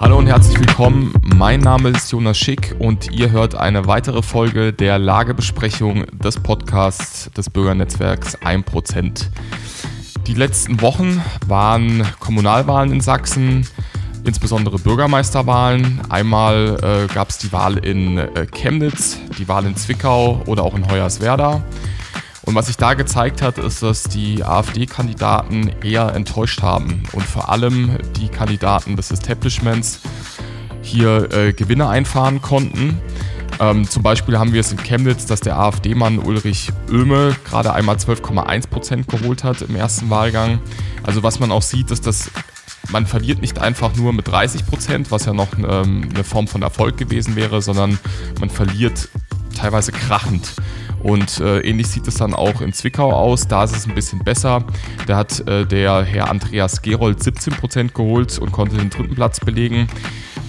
Hallo und herzlich willkommen. Mein Name ist Jonas Schick und ihr hört eine weitere Folge der Lagebesprechung des Podcasts des Bürgernetzwerks 1%. Die letzten Wochen waren Kommunalwahlen in Sachsen, insbesondere Bürgermeisterwahlen. Einmal äh, gab es die Wahl in äh, Chemnitz, die Wahl in Zwickau oder auch in Hoyerswerda. Und was sich da gezeigt hat, ist, dass die AfD-Kandidaten eher enttäuscht haben und vor allem die Kandidaten des Establishments hier äh, Gewinne einfahren konnten. Ähm, zum Beispiel haben wir es in Chemnitz, dass der AfD-Mann Ulrich Oehme gerade einmal 12,1 Prozent geholt hat im ersten Wahlgang. Also was man auch sieht, ist, dass man verliert nicht einfach nur mit 30 Prozent, was ja noch ähm, eine Form von Erfolg gewesen wäre, sondern man verliert teilweise krachend. Und äh, ähnlich sieht es dann auch in Zwickau aus. Da ist es ein bisschen besser. Da hat äh, der Herr Andreas Gerold 17% geholt und konnte den dritten Platz belegen.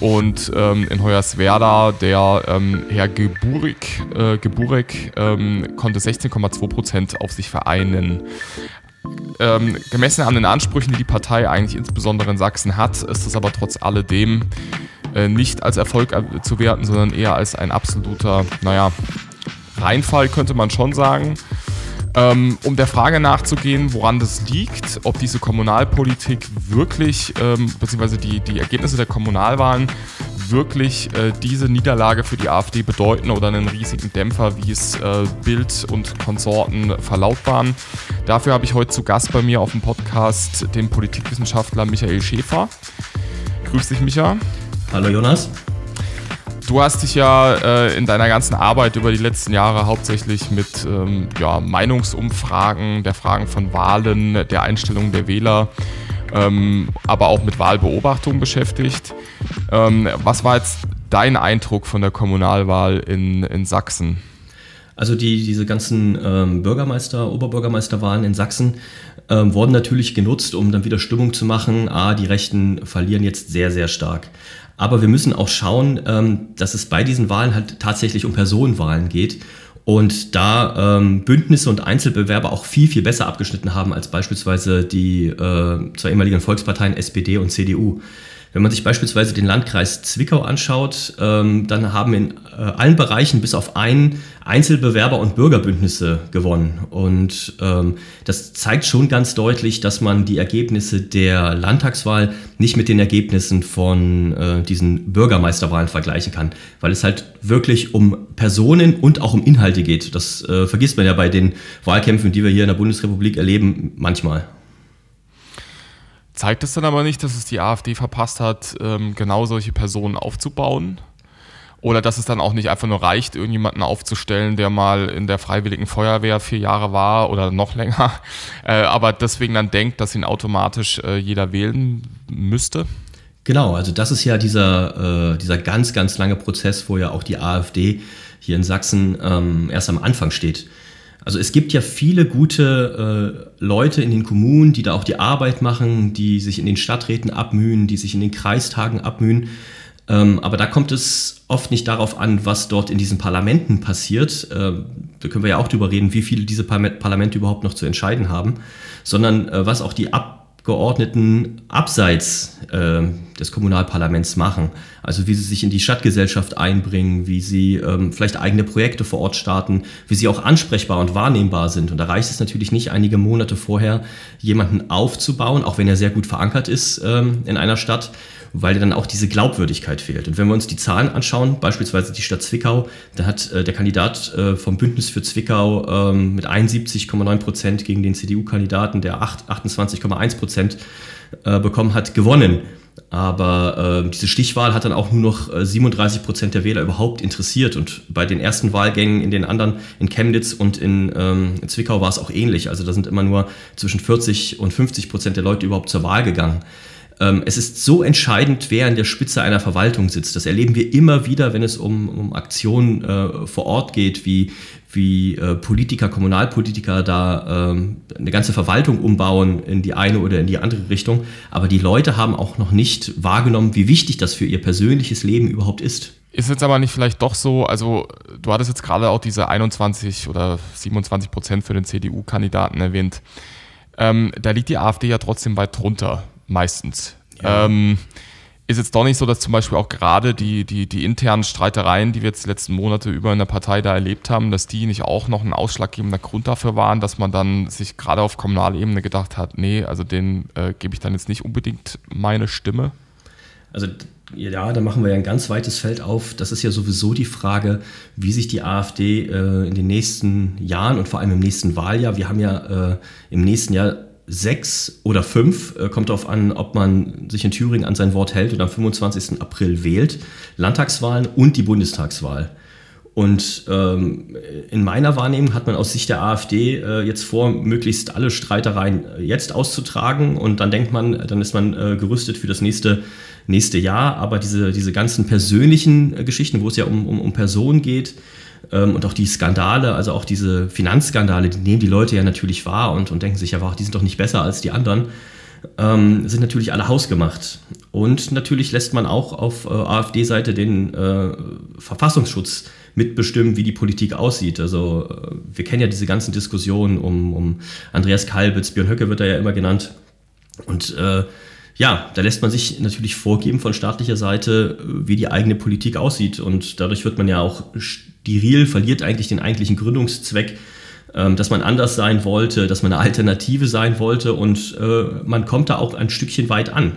Und ähm, in Hoyerswerda der ähm, Herr Geburik, äh, Geburek ähm, konnte 16,2% auf sich vereinen. Ähm, gemessen an den Ansprüchen, die die Partei eigentlich insbesondere in Sachsen hat, ist es aber trotz alledem äh, nicht als Erfolg zu werten, sondern eher als ein absoluter, naja, Reinfall könnte man schon sagen. Ähm, um der Frage nachzugehen, woran das liegt, ob diese Kommunalpolitik wirklich, ähm, beziehungsweise die, die Ergebnisse der Kommunalwahlen wirklich äh, diese Niederlage für die AfD bedeuten oder einen riesigen Dämpfer, wie es äh, Bild und Konsorten verlautbaren. Dafür habe ich heute zu Gast bei mir auf dem Podcast den Politikwissenschaftler Michael Schäfer. Grüß dich, Micha. Hallo Jonas. Du hast dich ja äh, in deiner ganzen Arbeit über die letzten Jahre hauptsächlich mit ähm, ja, Meinungsumfragen, der Fragen von Wahlen, der Einstellung der Wähler, ähm, aber auch mit Wahlbeobachtung beschäftigt. Ähm, was war jetzt dein Eindruck von der Kommunalwahl in, in Sachsen? Also die, diese ganzen ähm, Bürgermeister, Oberbürgermeisterwahlen in Sachsen ähm, wurden natürlich genutzt, um dann wieder Stimmung zu machen. Ah, die Rechten verlieren jetzt sehr, sehr stark. Aber wir müssen auch schauen, ähm, dass es bei diesen Wahlen halt tatsächlich um Personenwahlen geht und da ähm, Bündnisse und Einzelbewerber auch viel, viel besser abgeschnitten haben als beispielsweise die äh, zwei ehemaligen Volksparteien SPD und CDU. Wenn man sich beispielsweise den Landkreis Zwickau anschaut, ähm, dann haben in äh, allen Bereichen bis auf einen Einzelbewerber und Bürgerbündnisse gewonnen. Und ähm, das zeigt schon ganz deutlich, dass man die Ergebnisse der Landtagswahl nicht mit den Ergebnissen von äh, diesen Bürgermeisterwahlen vergleichen kann, weil es halt wirklich um Personen und auch um Inhalte geht. Das äh, vergisst man ja bei den Wahlkämpfen, die wir hier in der Bundesrepublik erleben, manchmal. Zeigt es dann aber nicht, dass es die AfD verpasst hat, ähm, genau solche Personen aufzubauen? Oder dass es dann auch nicht einfach nur reicht, irgendjemanden aufzustellen, der mal in der Freiwilligen Feuerwehr vier Jahre war oder noch länger, äh, aber deswegen dann denkt, dass ihn automatisch äh, jeder wählen müsste? Genau, also das ist ja dieser, äh, dieser ganz, ganz lange Prozess, wo ja auch die AfD hier in Sachsen ähm, erst am Anfang steht. Also es gibt ja viele gute äh, Leute in den Kommunen, die da auch die Arbeit machen, die sich in den Stadträten abmühen, die sich in den Kreistagen abmühen. Ähm, aber da kommt es oft nicht darauf an, was dort in diesen Parlamenten passiert. Ähm, da können wir ja auch drüber reden, wie viele diese Parlamente überhaupt noch zu entscheiden haben, sondern äh, was auch die Ab Abgeordneten abseits äh, des Kommunalparlaments machen. Also wie sie sich in die Stadtgesellschaft einbringen, wie sie ähm, vielleicht eigene Projekte vor Ort starten, wie sie auch ansprechbar und wahrnehmbar sind. Und da reicht es natürlich nicht, einige Monate vorher jemanden aufzubauen, auch wenn er sehr gut verankert ist ähm, in einer Stadt weil dann auch diese Glaubwürdigkeit fehlt. Und wenn wir uns die Zahlen anschauen, beispielsweise die Stadt Zwickau, da hat äh, der Kandidat äh, vom Bündnis für Zwickau ähm, mit 71,9 Prozent gegen den CDU-Kandidaten, der 28,1 Prozent äh, bekommen hat, gewonnen. Aber äh, diese Stichwahl hat dann auch nur noch äh, 37 Prozent der Wähler überhaupt interessiert. Und bei den ersten Wahlgängen in den anderen, in Chemnitz und in, ähm, in Zwickau war es auch ähnlich. Also da sind immer nur zwischen 40 und 50 Prozent der Leute überhaupt zur Wahl gegangen. Ähm, es ist so entscheidend, wer an der Spitze einer Verwaltung sitzt. Das erleben wir immer wieder, wenn es um, um Aktionen äh, vor Ort geht, wie, wie äh, Politiker, Kommunalpolitiker da ähm, eine ganze Verwaltung umbauen in die eine oder in die andere Richtung. Aber die Leute haben auch noch nicht wahrgenommen, wie wichtig das für ihr persönliches Leben überhaupt ist. Ist jetzt aber nicht vielleicht doch so, also du hattest jetzt gerade auch diese 21 oder 27 Prozent für den CDU-Kandidaten erwähnt. Ähm, da liegt die AfD ja trotzdem weit drunter meistens. Ja. Ähm, ist jetzt doch nicht so, dass zum Beispiel auch gerade die, die, die internen Streitereien, die wir jetzt die letzten Monate über in der Partei da erlebt haben, dass die nicht auch noch ein ausschlaggebender Grund dafür waren, dass man dann sich gerade auf Kommunalebene gedacht hat, nee, also den äh, gebe ich dann jetzt nicht unbedingt meine Stimme? Also ja, da machen wir ja ein ganz weites Feld auf. Das ist ja sowieso die Frage, wie sich die AfD äh, in den nächsten Jahren und vor allem im nächsten Wahljahr, wir haben ja äh, im nächsten Jahr sechs oder fünf, äh, kommt darauf an, ob man sich in Thüringen an sein Wort hält und am 25. April wählt, Landtagswahlen und die Bundestagswahl. Und ähm, in meiner Wahrnehmung hat man aus Sicht der AfD äh, jetzt vor, möglichst alle Streitereien äh, jetzt auszutragen. Und dann denkt man, dann ist man äh, gerüstet für das nächste, nächste Jahr. Aber diese, diese ganzen persönlichen äh, Geschichten, wo es ja um, um, um Personen geht, und auch die Skandale, also auch diese Finanzskandale, die nehmen die Leute ja natürlich wahr und, und denken sich ja, die sind doch nicht besser als die anderen, ähm, sind natürlich alle hausgemacht. Und natürlich lässt man auch auf äh, AfD-Seite den äh, Verfassungsschutz mitbestimmen, wie die Politik aussieht. Also äh, wir kennen ja diese ganzen Diskussionen um, um Andreas Kalbitz, Björn Höcke wird er ja immer genannt. Und äh, ja, da lässt man sich natürlich vorgeben von staatlicher Seite, wie die eigene Politik aussieht. Und dadurch wird man ja auch steril, verliert eigentlich den eigentlichen Gründungszweck, ähm, dass man anders sein wollte, dass man eine Alternative sein wollte. Und äh, man kommt da auch ein Stückchen weit an.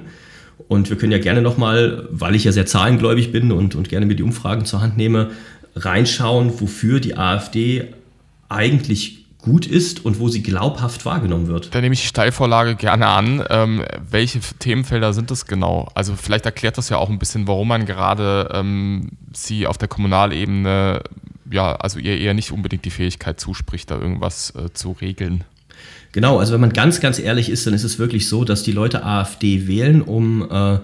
Und wir können ja gerne nochmal, weil ich ja sehr zahlengläubig bin und, und gerne mir die Umfragen zur Hand nehme, reinschauen, wofür die AfD eigentlich gut ist und wo sie glaubhaft wahrgenommen wird. Da nehme ich die Steilvorlage gerne an. Ähm, welche Themenfelder sind das genau? Also vielleicht erklärt das ja auch ein bisschen, warum man gerade ähm, sie auf der Kommunalebene, ja, also ihr eher nicht unbedingt die Fähigkeit zuspricht, da irgendwas äh, zu regeln. Genau, also wenn man ganz, ganz ehrlich ist, dann ist es wirklich so, dass die Leute AfD wählen, um äh,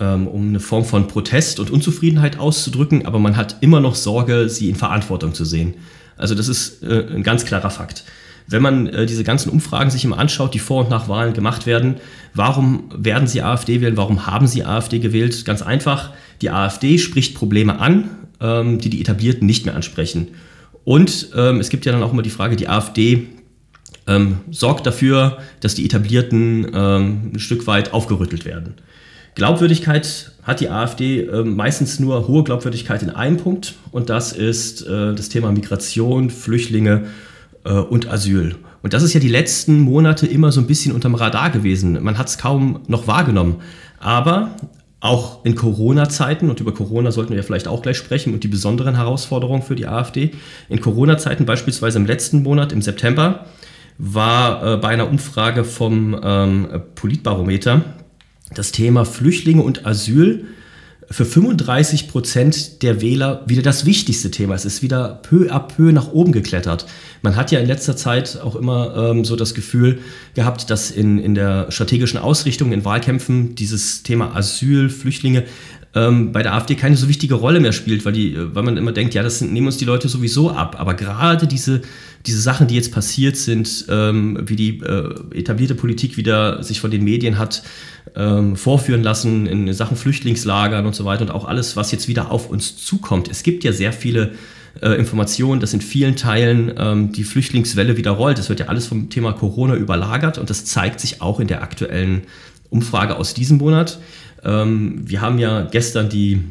ähm, um eine Form von Protest und Unzufriedenheit auszudrücken, aber man hat immer noch Sorge, sie in Verantwortung zu sehen. Also das ist äh, ein ganz klarer Fakt. Wenn man äh, diese ganzen Umfragen sich immer anschaut, die vor und nach Wahlen gemacht werden, warum werden Sie AfD wählen? Warum haben Sie AfD gewählt? Ganz einfach, die AfD spricht Probleme an, ähm, die die Etablierten nicht mehr ansprechen. Und ähm, es gibt ja dann auch immer die Frage, die AfD ähm, sorgt dafür, dass die Etablierten ähm, ein Stück weit aufgerüttelt werden. Glaubwürdigkeit hat die AfD äh, meistens nur hohe Glaubwürdigkeit in einem Punkt und das ist äh, das Thema Migration, Flüchtlinge äh, und Asyl. Und das ist ja die letzten Monate immer so ein bisschen unterm Radar gewesen. Man hat es kaum noch wahrgenommen. Aber auch in Corona-Zeiten, und über Corona sollten wir ja vielleicht auch gleich sprechen und die besonderen Herausforderungen für die AfD, in Corona-Zeiten beispielsweise im letzten Monat, im September, war äh, bei einer Umfrage vom ähm, Politbarometer das Thema Flüchtlinge und Asyl für 35 Prozent der Wähler wieder das wichtigste Thema. Es ist wieder peu à peu nach oben geklettert. Man hat ja in letzter Zeit auch immer ähm, so das Gefühl gehabt, dass in, in der strategischen Ausrichtung in Wahlkämpfen dieses Thema Asyl, Flüchtlinge ähm, bei der AfD keine so wichtige Rolle mehr spielt, weil, die, weil man immer denkt, ja, das sind, nehmen uns die Leute sowieso ab. Aber gerade diese, diese Sachen, die jetzt passiert sind, ähm, wie die äh, etablierte Politik wieder sich von den Medien hat ähm, vorführen lassen in Sachen Flüchtlingslagern und so weiter und auch alles, was jetzt wieder auf uns zukommt. Es gibt ja sehr viele äh, Informationen, dass in vielen Teilen ähm, die Flüchtlingswelle wieder rollt. Es wird ja alles vom Thema Corona überlagert und das zeigt sich auch in der aktuellen Umfrage aus diesem Monat. Ähm, wir haben ja gestern die,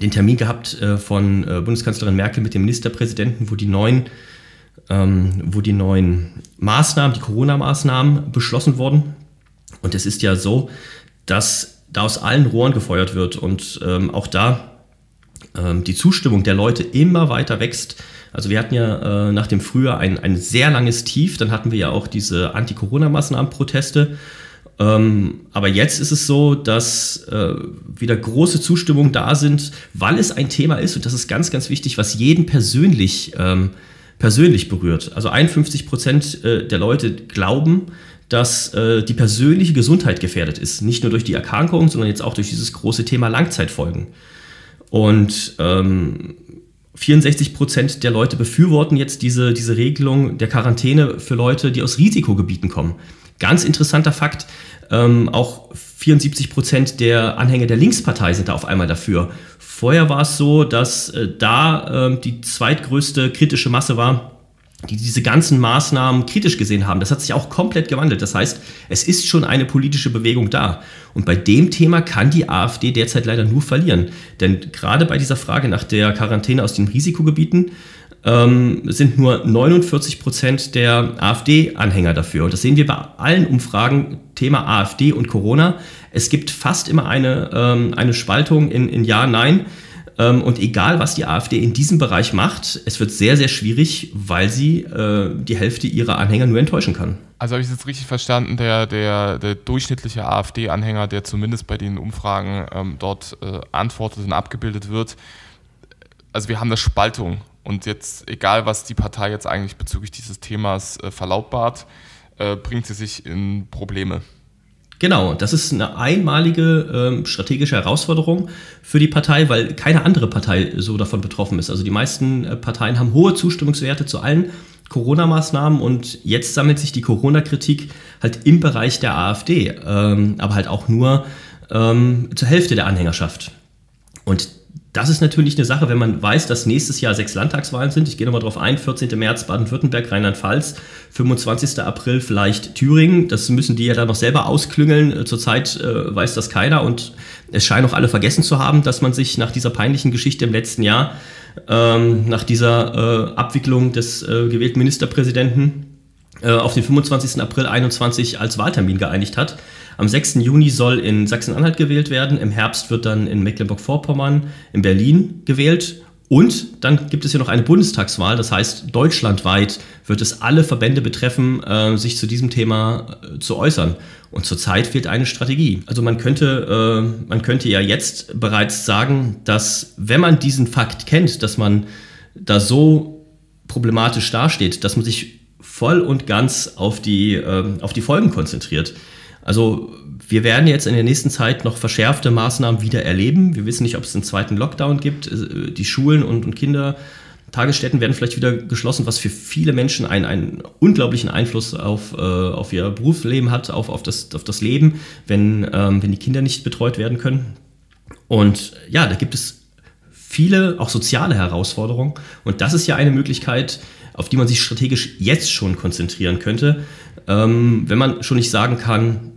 den Termin gehabt äh, von äh, Bundeskanzlerin Merkel mit dem Ministerpräsidenten, wo die neuen ähm, wo die neuen Maßnahmen, die Corona-Maßnahmen beschlossen wurden. Und es ist ja so, dass da aus allen Rohren gefeuert wird und ähm, auch da ähm, die Zustimmung der Leute immer weiter wächst. Also wir hatten ja äh, nach dem Frühjahr ein, ein sehr langes Tief, dann hatten wir ja auch diese Anti-Corona-Maßnahmen-Proteste. Ähm, aber jetzt ist es so, dass äh, wieder große Zustimmung da sind, weil es ein Thema ist, und das ist ganz, ganz wichtig, was jeden persönlich, ähm, persönlich berührt. Also 51 Prozent äh, der Leute glauben, dass äh, die persönliche Gesundheit gefährdet ist. Nicht nur durch die Erkrankung, sondern jetzt auch durch dieses große Thema Langzeitfolgen. Und ähm, 64 Prozent der Leute befürworten jetzt diese, diese Regelung der Quarantäne für Leute, die aus Risikogebieten kommen. Ganz interessanter Fakt, ähm, auch 74 Prozent der Anhänger der Linkspartei sind da auf einmal dafür. Vorher war es so, dass äh, da äh, die zweitgrößte kritische Masse war die diese ganzen Maßnahmen kritisch gesehen haben. Das hat sich auch komplett gewandelt. Das heißt, es ist schon eine politische Bewegung da. Und bei dem Thema kann die AfD derzeit leider nur verlieren. Denn gerade bei dieser Frage nach der Quarantäne aus den Risikogebieten ähm, sind nur 49 Prozent der AfD-Anhänger dafür. Und das sehen wir bei allen Umfragen, Thema AfD und Corona. Es gibt fast immer eine, ähm, eine Spaltung in, in Ja, Nein. Ähm, und egal, was die AfD in diesem Bereich macht, es wird sehr, sehr schwierig, weil sie äh, die Hälfte ihrer Anhänger nur enttäuschen kann. Also habe ich es jetzt richtig verstanden, der, der, der durchschnittliche AfD-Anhänger, der zumindest bei den Umfragen ähm, dort äh, antwortet und abgebildet wird, also wir haben eine Spaltung. Und jetzt, egal was die Partei jetzt eigentlich bezüglich dieses Themas äh, verlautbart, äh, bringt sie sich in Probleme. Genau, das ist eine einmalige äh, strategische Herausforderung für die Partei, weil keine andere Partei so davon betroffen ist. Also die meisten äh, Parteien haben hohe Zustimmungswerte zu allen Corona-Maßnahmen und jetzt sammelt sich die Corona-Kritik halt im Bereich der AfD, ähm, aber halt auch nur ähm, zur Hälfte der Anhängerschaft. Und das ist natürlich eine Sache, wenn man weiß, dass nächstes Jahr sechs Landtagswahlen sind. Ich gehe nochmal drauf ein. 14. März Baden-Württemberg, Rheinland-Pfalz, 25. April vielleicht Thüringen. Das müssen die ja dann noch selber ausklüngeln. Äh, zurzeit äh, weiß das keiner und es scheinen auch alle vergessen zu haben, dass man sich nach dieser peinlichen Geschichte im letzten Jahr, ähm, nach dieser äh, Abwicklung des äh, gewählten Ministerpräsidenten, äh, auf den 25. April 21 als Wahltermin geeinigt hat. Am 6. Juni soll in Sachsen-Anhalt gewählt werden. Im Herbst wird dann in Mecklenburg-Vorpommern, in Berlin gewählt. Und dann gibt es hier noch eine Bundestagswahl. Das heißt, deutschlandweit wird es alle Verbände betreffen, äh, sich zu diesem Thema äh, zu äußern. Und zurzeit fehlt eine Strategie. Also man könnte, äh, man könnte ja jetzt bereits sagen, dass wenn man diesen Fakt kennt, dass man da so problematisch dasteht, dass man sich voll und ganz auf die, auf die Folgen konzentriert. Also wir werden jetzt in der nächsten Zeit noch verschärfte Maßnahmen wieder erleben. Wir wissen nicht, ob es einen zweiten Lockdown gibt. Äh, die Schulen und, und Kindertagesstätten werden vielleicht wieder geschlossen, was für viele Menschen einen, einen unglaublichen Einfluss auf, äh, auf ihr Berufsleben hat, auf, auf, das, auf das Leben, wenn, ähm, wenn die Kinder nicht betreut werden können. Und ja, da gibt es viele auch soziale Herausforderungen. Und das ist ja eine Möglichkeit, auf die man sich strategisch jetzt schon konzentrieren könnte, ähm, wenn man schon nicht sagen kann,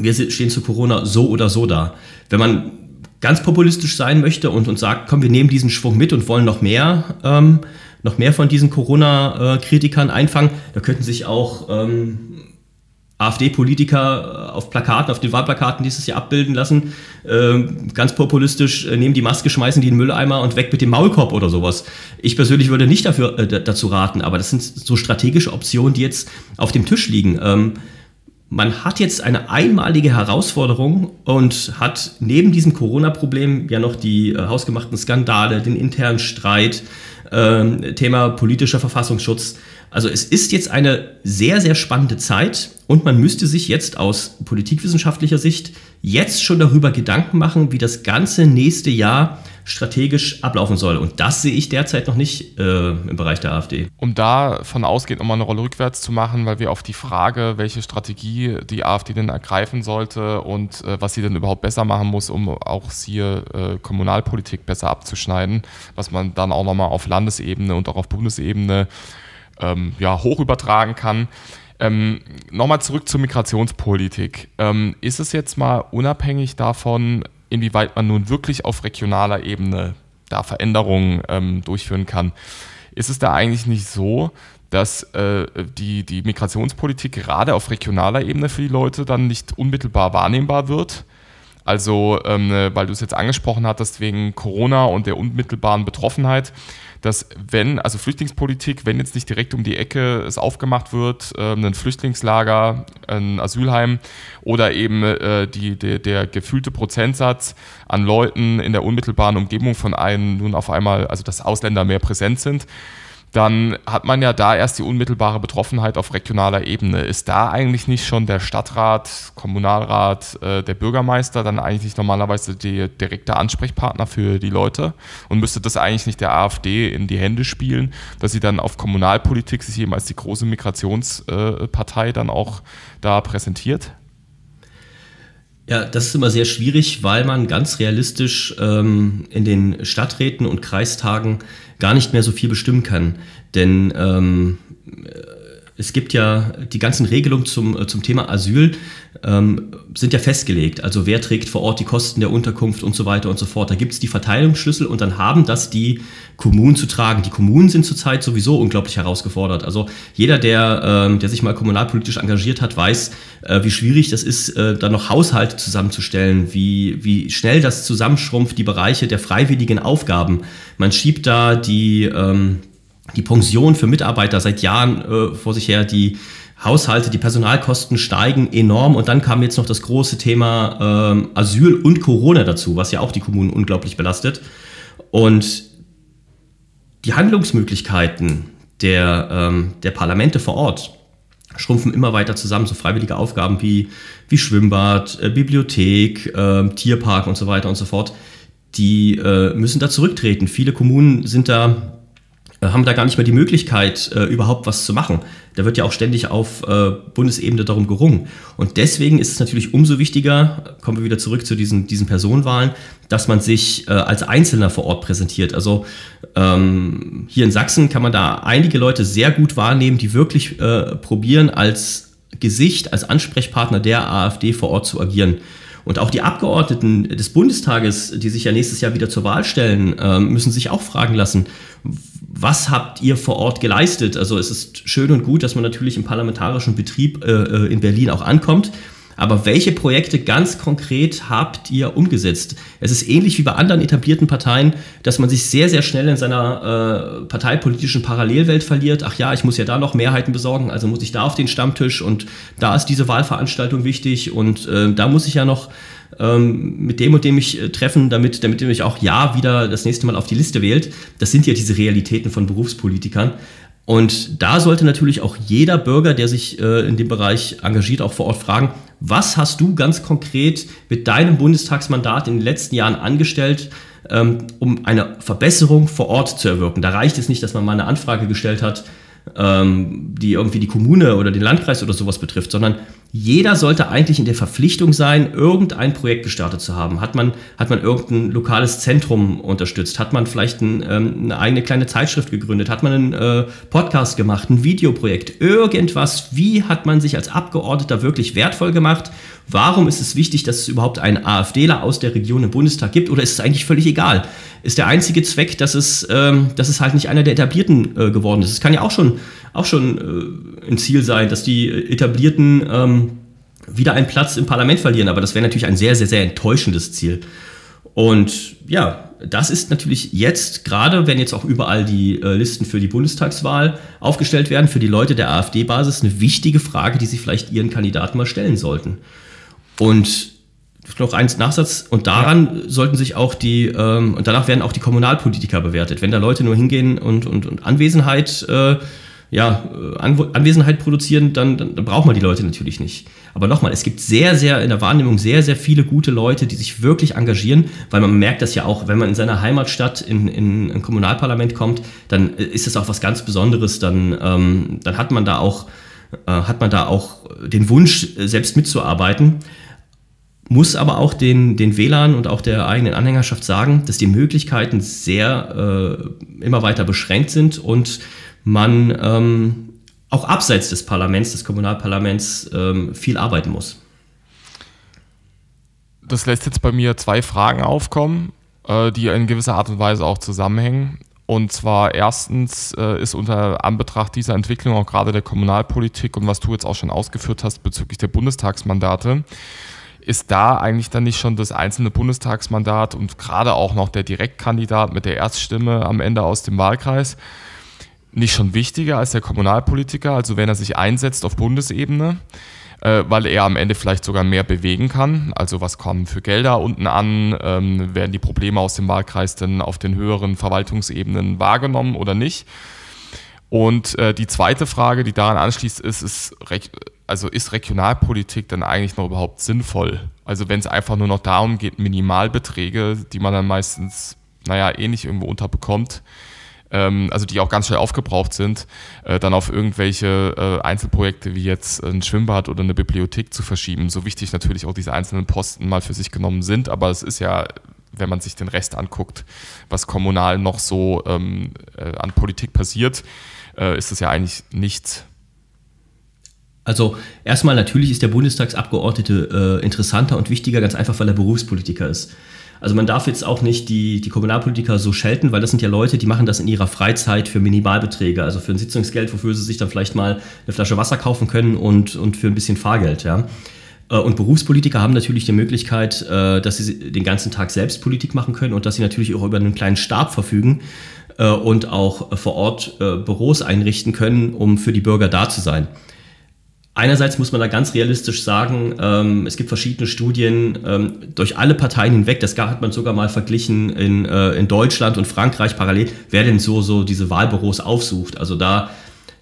wir stehen zu Corona so oder so da. Wenn man ganz populistisch sein möchte und, und sagt, komm, wir nehmen diesen Schwung mit und wollen noch mehr, ähm, noch mehr von diesen Corona-Kritikern einfangen, da könnten sich auch ähm, AfD-Politiker auf Plakaten, auf den Wahlplakaten dieses Jahr abbilden lassen. Ähm, ganz populistisch äh, nehmen die Maske, schmeißen die in den Mülleimer und weg mit dem Maulkorb oder sowas. Ich persönlich würde nicht dafür, äh, dazu raten, aber das sind so strategische Optionen, die jetzt auf dem Tisch liegen. Ähm, man hat jetzt eine einmalige Herausforderung und hat neben diesem Corona-Problem ja noch die äh, hausgemachten Skandale, den internen Streit, äh, Thema politischer Verfassungsschutz. Also es ist jetzt eine sehr, sehr spannende Zeit und man müsste sich jetzt aus politikwissenschaftlicher Sicht jetzt schon darüber Gedanken machen, wie das ganze nächste Jahr strategisch ablaufen soll. Und das sehe ich derzeit noch nicht äh, im Bereich der AfD. Um da von ausgehend nochmal eine Rolle rückwärts zu machen, weil wir auf die Frage, welche Strategie die AfD denn ergreifen sollte und äh, was sie denn überhaupt besser machen muss, um auch hier äh, Kommunalpolitik besser abzuschneiden, was man dann auch nochmal auf Landesebene und auch auf Bundesebene ähm, ja, hoch übertragen kann. Ähm, Nochmal zurück zur Migrationspolitik. Ähm, ist es jetzt mal unabhängig davon, inwieweit man nun wirklich auf regionaler Ebene da Veränderungen ähm, durchführen kann, ist es da eigentlich nicht so, dass äh, die, die Migrationspolitik gerade auf regionaler Ebene für die Leute dann nicht unmittelbar wahrnehmbar wird? Also, ähm, weil du es jetzt angesprochen hattest, wegen Corona und der unmittelbaren Betroffenheit, dass wenn, also Flüchtlingspolitik, wenn jetzt nicht direkt um die Ecke es aufgemacht wird, äh, ein Flüchtlingslager, ein Asylheim oder eben äh, die, der, der gefühlte Prozentsatz an Leuten in der unmittelbaren Umgebung von einem nun auf einmal, also dass Ausländer mehr präsent sind, dann hat man ja da erst die unmittelbare Betroffenheit auf regionaler Ebene. Ist da eigentlich nicht schon der Stadtrat, Kommunalrat, äh, der Bürgermeister dann eigentlich nicht normalerweise der direkte Ansprechpartner für die Leute? Und müsste das eigentlich nicht der AfD in die Hände spielen, dass sie dann auf Kommunalpolitik sich eben als die große Migrationspartei äh, dann auch da präsentiert? Ja, das ist immer sehr schwierig, weil man ganz realistisch ähm, in den Stadträten und Kreistagen gar nicht mehr so viel bestimmen kann. Denn ähm, es gibt ja die ganzen Regelungen zum, äh, zum Thema Asyl ähm, sind ja festgelegt. Also wer trägt vor Ort die Kosten der Unterkunft und so weiter und so fort. Da gibt es die Verteilungsschlüssel und dann haben das die Kommunen zu tragen. Die Kommunen sind zurzeit sowieso unglaublich herausgefordert. Also jeder, der, ähm, der sich mal kommunalpolitisch engagiert hat, weiß, äh, wie schwierig das ist, äh, dann noch Haushalte zusammenzustellen, wie, wie schnell das zusammenschrumpft, die Bereiche der freiwilligen Aufgaben. Man schiebt da die, ähm, die Pension für Mitarbeiter seit Jahren äh, vor sich her, die Haushalte, die Personalkosten steigen enorm und dann kam jetzt noch das große Thema ähm, Asyl und Corona dazu, was ja auch die Kommunen unglaublich belastet. Und die Handlungsmöglichkeiten der, ähm, der Parlamente vor Ort schrumpfen immer weiter zusammen. So freiwillige Aufgaben wie, wie Schwimmbad, äh, Bibliothek, äh, Tierpark und so weiter und so fort, die äh, müssen da zurücktreten. Viele Kommunen sind da haben da gar nicht mehr die Möglichkeit, äh, überhaupt was zu machen. Da wird ja auch ständig auf äh, Bundesebene darum gerungen. Und deswegen ist es natürlich umso wichtiger, kommen wir wieder zurück zu diesen, diesen Personenwahlen, dass man sich äh, als Einzelner vor Ort präsentiert. Also ähm, hier in Sachsen kann man da einige Leute sehr gut wahrnehmen, die wirklich äh, probieren, als Gesicht, als Ansprechpartner der AfD vor Ort zu agieren. Und auch die Abgeordneten des Bundestages, die sich ja nächstes Jahr wieder zur Wahl stellen, ähm, müssen sich auch fragen lassen, was habt ihr vor Ort geleistet? Also es ist schön und gut, dass man natürlich im parlamentarischen Betrieb äh, äh, in Berlin auch ankommt. Aber welche Projekte ganz konkret habt ihr umgesetzt? Es ist ähnlich wie bei anderen etablierten Parteien, dass man sich sehr, sehr schnell in seiner äh, parteipolitischen Parallelwelt verliert. Ach ja, ich muss ja da noch Mehrheiten besorgen, also muss ich da auf den Stammtisch und da ist diese Wahlveranstaltung wichtig und äh, da muss ich ja noch ähm, mit dem und dem mich äh, treffen, damit, damit ihr mich auch ja wieder das nächste Mal auf die Liste wählt. Das sind ja diese Realitäten von Berufspolitikern. Und da sollte natürlich auch jeder Bürger, der sich äh, in dem Bereich engagiert, auch vor Ort fragen, was hast du ganz konkret mit deinem Bundestagsmandat in den letzten Jahren angestellt, ähm, um eine Verbesserung vor Ort zu erwirken? Da reicht es nicht, dass man mal eine Anfrage gestellt hat, ähm, die irgendwie die Kommune oder den Landkreis oder sowas betrifft, sondern jeder sollte eigentlich in der Verpflichtung sein, irgendein Projekt gestartet zu haben. Hat man, hat man irgendein lokales Zentrum unterstützt? Hat man vielleicht ein, ähm, eine eigene kleine Zeitschrift gegründet? Hat man einen äh, Podcast gemacht, ein Videoprojekt? Irgendwas? Wie hat man sich als Abgeordneter wirklich wertvoll gemacht? Warum ist es wichtig, dass es überhaupt einen AfDler aus der Region im Bundestag gibt? Oder ist es eigentlich völlig egal? Ist der einzige Zweck, dass es, ähm, dass es halt nicht einer der Etablierten äh, geworden ist? Es kann ja auch schon, auch schon äh, ein Ziel sein, dass die Etablierten ähm, wieder einen Platz im Parlament verlieren. Aber das wäre natürlich ein sehr, sehr, sehr enttäuschendes Ziel. Und ja, das ist natürlich jetzt, gerade wenn jetzt auch überall die äh, Listen für die Bundestagswahl aufgestellt werden, für die Leute der AfD-Basis eine wichtige Frage, die sie vielleicht ihren Kandidaten mal stellen sollten. Und noch eins Nachsatz, und daran ja. sollten sich auch die, ähm, und danach werden auch die Kommunalpolitiker bewertet. Wenn da Leute nur hingehen und, und, und Anwesenheit, äh, ja, An Anwesenheit produzieren, dann, dann, dann braucht man die Leute natürlich nicht. Aber nochmal, es gibt sehr, sehr in der Wahrnehmung sehr, sehr viele gute Leute, die sich wirklich engagieren, weil man merkt das ja auch, wenn man in seiner Heimatstadt in, in ein Kommunalparlament kommt, dann ist das auch was ganz Besonderes, dann, ähm, dann hat man da auch, äh, hat man da auch den Wunsch, selbst mitzuarbeiten muss aber auch den, den Wählern und auch der eigenen Anhängerschaft sagen, dass die Möglichkeiten sehr äh, immer weiter beschränkt sind und man ähm, auch abseits des Parlaments, des Kommunalparlaments, ähm, viel arbeiten muss. Das lässt jetzt bei mir zwei Fragen aufkommen, äh, die in gewisser Art und Weise auch zusammenhängen. Und zwar erstens äh, ist unter Anbetracht dieser Entwicklung auch gerade der Kommunalpolitik und was du jetzt auch schon ausgeführt hast bezüglich der Bundestagsmandate, ist da eigentlich dann nicht schon das einzelne Bundestagsmandat und gerade auch noch der Direktkandidat mit der Erststimme am Ende aus dem Wahlkreis nicht schon wichtiger als der Kommunalpolitiker, also wenn er sich einsetzt auf Bundesebene, äh, weil er am Ende vielleicht sogar mehr bewegen kann. Also was kommen für Gelder unten an, ähm, werden die Probleme aus dem Wahlkreis denn auf den höheren Verwaltungsebenen wahrgenommen oder nicht? Und äh, die zweite Frage, die daran anschließt, ist, ist also ist Regionalpolitik dann eigentlich noch überhaupt sinnvoll? Also wenn es einfach nur noch darum geht, Minimalbeträge, die man dann meistens, naja, eh nicht irgendwo unterbekommt, ähm, also die auch ganz schnell aufgebraucht sind, äh, dann auf irgendwelche äh, Einzelprojekte wie jetzt ein Schwimmbad oder eine Bibliothek zu verschieben. So wichtig natürlich auch diese einzelnen Posten mal für sich genommen sind, aber es ist ja wenn man sich den Rest anguckt, was kommunal noch so ähm, äh, an Politik passiert, äh, ist das ja eigentlich nichts. Also erstmal natürlich ist der Bundestagsabgeordnete äh, interessanter und wichtiger, ganz einfach, weil er Berufspolitiker ist. Also man darf jetzt auch nicht die, die Kommunalpolitiker so schelten, weil das sind ja Leute, die machen das in ihrer Freizeit für Minimalbeträge, also für ein Sitzungsgeld, wofür sie sich dann vielleicht mal eine Flasche Wasser kaufen können und, und für ein bisschen Fahrgeld. Ja. Äh, und Berufspolitiker haben natürlich die Möglichkeit, äh, dass sie den ganzen Tag selbst Politik machen können und dass sie natürlich auch über einen kleinen Stab verfügen äh, und auch vor Ort Büros einrichten können, um für die Bürger da zu sein. Einerseits muss man da ganz realistisch sagen, ähm, es gibt verschiedene Studien ähm, durch alle Parteien hinweg. Das hat man sogar mal verglichen in, in Deutschland und Frankreich parallel, wer denn so, so diese Wahlbüros aufsucht. Also da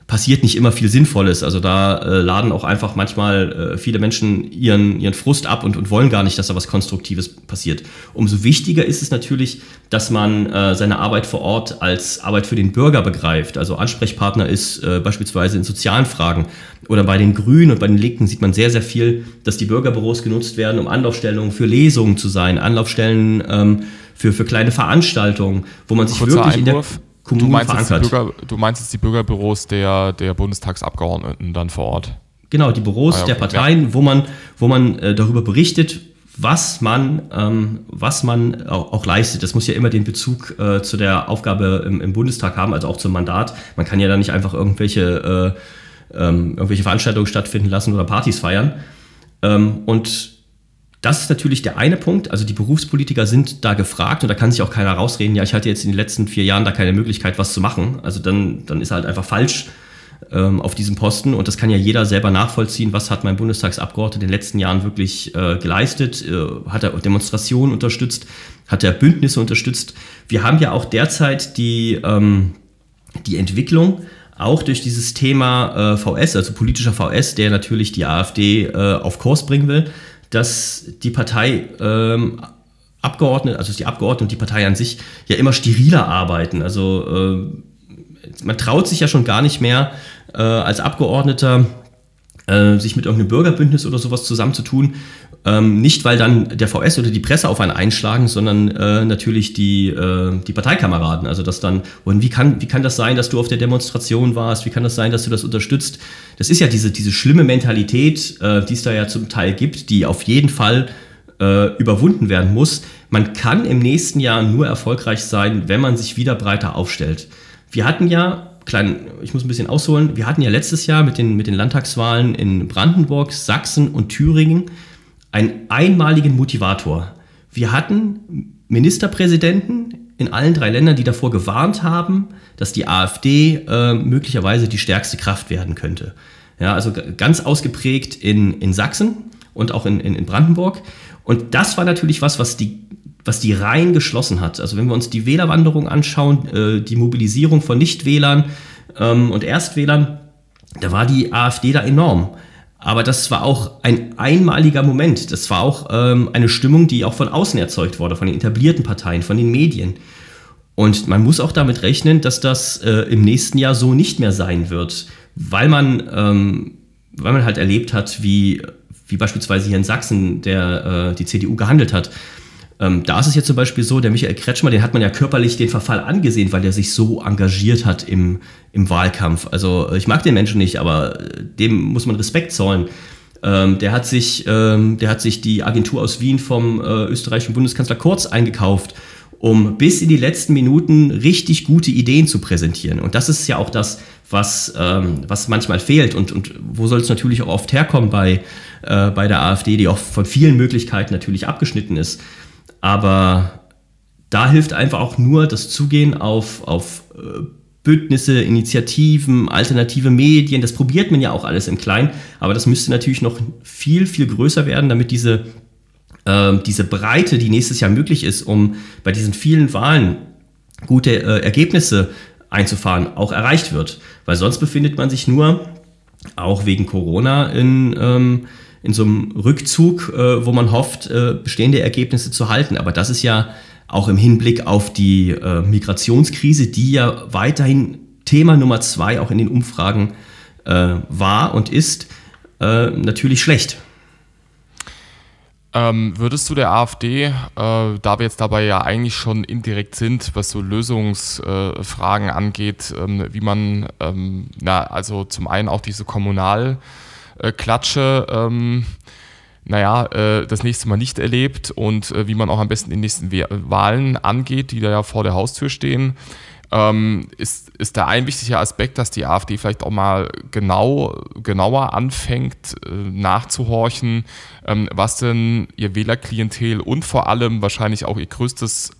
passiert nicht immer viel Sinnvolles. Also da äh, laden auch einfach manchmal äh, viele Menschen ihren, ihren Frust ab und, und wollen gar nicht, dass da was Konstruktives passiert. Umso wichtiger ist es natürlich, dass man äh, seine Arbeit vor Ort als Arbeit für den Bürger begreift. Also Ansprechpartner ist äh, beispielsweise in sozialen Fragen. Oder bei den Grünen und bei den Linken sieht man sehr, sehr viel, dass die Bürgerbüros genutzt werden, um Anlaufstellungen für Lesungen zu sein, Anlaufstellen ähm, für, für kleine Veranstaltungen, wo man sich Kurzer wirklich Einwurf. in der Kommunen du meinst verankert. Bürger, du meinst jetzt die Bürgerbüros der, der Bundestagsabgeordneten dann vor Ort? Genau, die Büros ah, okay, der Parteien, ja. wo man, wo man äh, darüber berichtet, was man, ähm, was man auch, auch, leistet. Das muss ja immer den Bezug äh, zu der Aufgabe im, im, Bundestag haben, also auch zum Mandat. Man kann ja da nicht einfach irgendwelche, äh, ähm, irgendwelche Veranstaltungen stattfinden lassen oder Partys feiern. Ähm, und das ist natürlich der eine Punkt. Also die Berufspolitiker sind da gefragt und da kann sich auch keiner rausreden, ja, ich hatte jetzt in den letzten vier Jahren da keine Möglichkeit, was zu machen. Also dann, dann ist er halt einfach falsch ähm, auf diesem Posten und das kann ja jeder selber nachvollziehen, was hat mein Bundestagsabgeordneter in den letzten Jahren wirklich äh, geleistet, äh, hat er Demonstrationen unterstützt, hat er Bündnisse unterstützt. Wir haben ja auch derzeit die, ähm, die Entwicklung, auch durch dieses Thema äh, VS, also politischer VS, der natürlich die AfD äh, auf Kurs bringen will, dass die Partei ähm, Abgeordnete, also die Abgeordneten und die Partei an sich ja immer steriler arbeiten. Also äh, man traut sich ja schon gar nicht mehr äh, als Abgeordneter äh, sich mit irgendeinem Bürgerbündnis oder sowas zusammenzutun. Ähm, nicht, weil dann der VS oder die Presse auf einen einschlagen, sondern äh, natürlich die, äh, die Parteikameraden. Also das dann, und wie kann, wie kann das sein, dass du auf der Demonstration warst? Wie kann das sein, dass du das unterstützt? Das ist ja diese, diese schlimme Mentalität, äh, die es da ja zum Teil gibt, die auf jeden Fall äh, überwunden werden muss. Man kann im nächsten Jahr nur erfolgreich sein, wenn man sich wieder breiter aufstellt. Wir hatten ja klein, ich muss ein bisschen ausholen. Wir hatten ja letztes Jahr mit den, mit den Landtagswahlen in Brandenburg, Sachsen und Thüringen einen einmaligen Motivator. Wir hatten Ministerpräsidenten in allen drei Ländern, die davor gewarnt haben, dass die AfD äh, möglicherweise die stärkste Kraft werden könnte. Ja, also ganz ausgeprägt in, in Sachsen und auch in, in, in Brandenburg. Und das war natürlich was, was die, was die Reihen geschlossen hat. Also wenn wir uns die Wählerwanderung anschauen, äh, die Mobilisierung von Nichtwählern ähm, und Erstwählern, da war die AfD da enorm. Aber das war auch ein einmaliger Moment. Das war auch ähm, eine Stimmung, die auch von außen erzeugt wurde, von den etablierten Parteien, von den Medien. Und man muss auch damit rechnen, dass das äh, im nächsten Jahr so nicht mehr sein wird, weil man, ähm, weil man halt erlebt hat, wie, wie beispielsweise hier in Sachsen der, äh, die CDU gehandelt hat. Ähm, da ist es jetzt zum Beispiel so, der Michael Kretschmer, den hat man ja körperlich den Verfall angesehen, weil er sich so engagiert hat im, im Wahlkampf. Also ich mag den Menschen nicht, aber äh, dem muss man Respekt zollen. Ähm, der, hat sich, ähm, der hat sich die Agentur aus Wien vom äh, österreichischen Bundeskanzler Kurz eingekauft, um bis in die letzten Minuten richtig gute Ideen zu präsentieren. Und das ist ja auch das, was, ähm, was manchmal fehlt und, und wo soll es natürlich auch oft herkommen bei, äh, bei der AfD, die auch von vielen Möglichkeiten natürlich abgeschnitten ist. Aber da hilft einfach auch nur das Zugehen auf, auf äh, Bündnisse, Initiativen, alternative Medien. Das probiert man ja auch alles im Kleinen. Aber das müsste natürlich noch viel, viel größer werden, damit diese, äh, diese Breite, die nächstes Jahr möglich ist, um bei diesen vielen Wahlen gute äh, Ergebnisse einzufahren, auch erreicht wird. Weil sonst befindet man sich nur, auch wegen Corona, in, ähm, in so einem Rückzug, äh, wo man hofft, äh, bestehende Ergebnisse zu halten. Aber das ist ja auch im Hinblick auf die äh, Migrationskrise, die ja weiterhin Thema Nummer zwei auch in den Umfragen äh, war und ist, äh, natürlich schlecht. Ähm, würdest du der AfD, äh, da wir jetzt dabei ja eigentlich schon indirekt sind, was so Lösungsfragen äh, angeht, ähm, wie man, ähm, na, also zum einen auch diese Kommunalklatsche, ähm, naja, äh, das nächste Mal nicht erlebt und äh, wie man auch am besten die nächsten Wahlen angeht, die da ja vor der Haustür stehen. Ähm, ist, ist da ein wichtiger Aspekt, dass die AfD vielleicht auch mal genau, genauer anfängt äh, nachzuhorchen, ähm, was denn ihr Wählerklientel und vor allem wahrscheinlich auch ihr größtes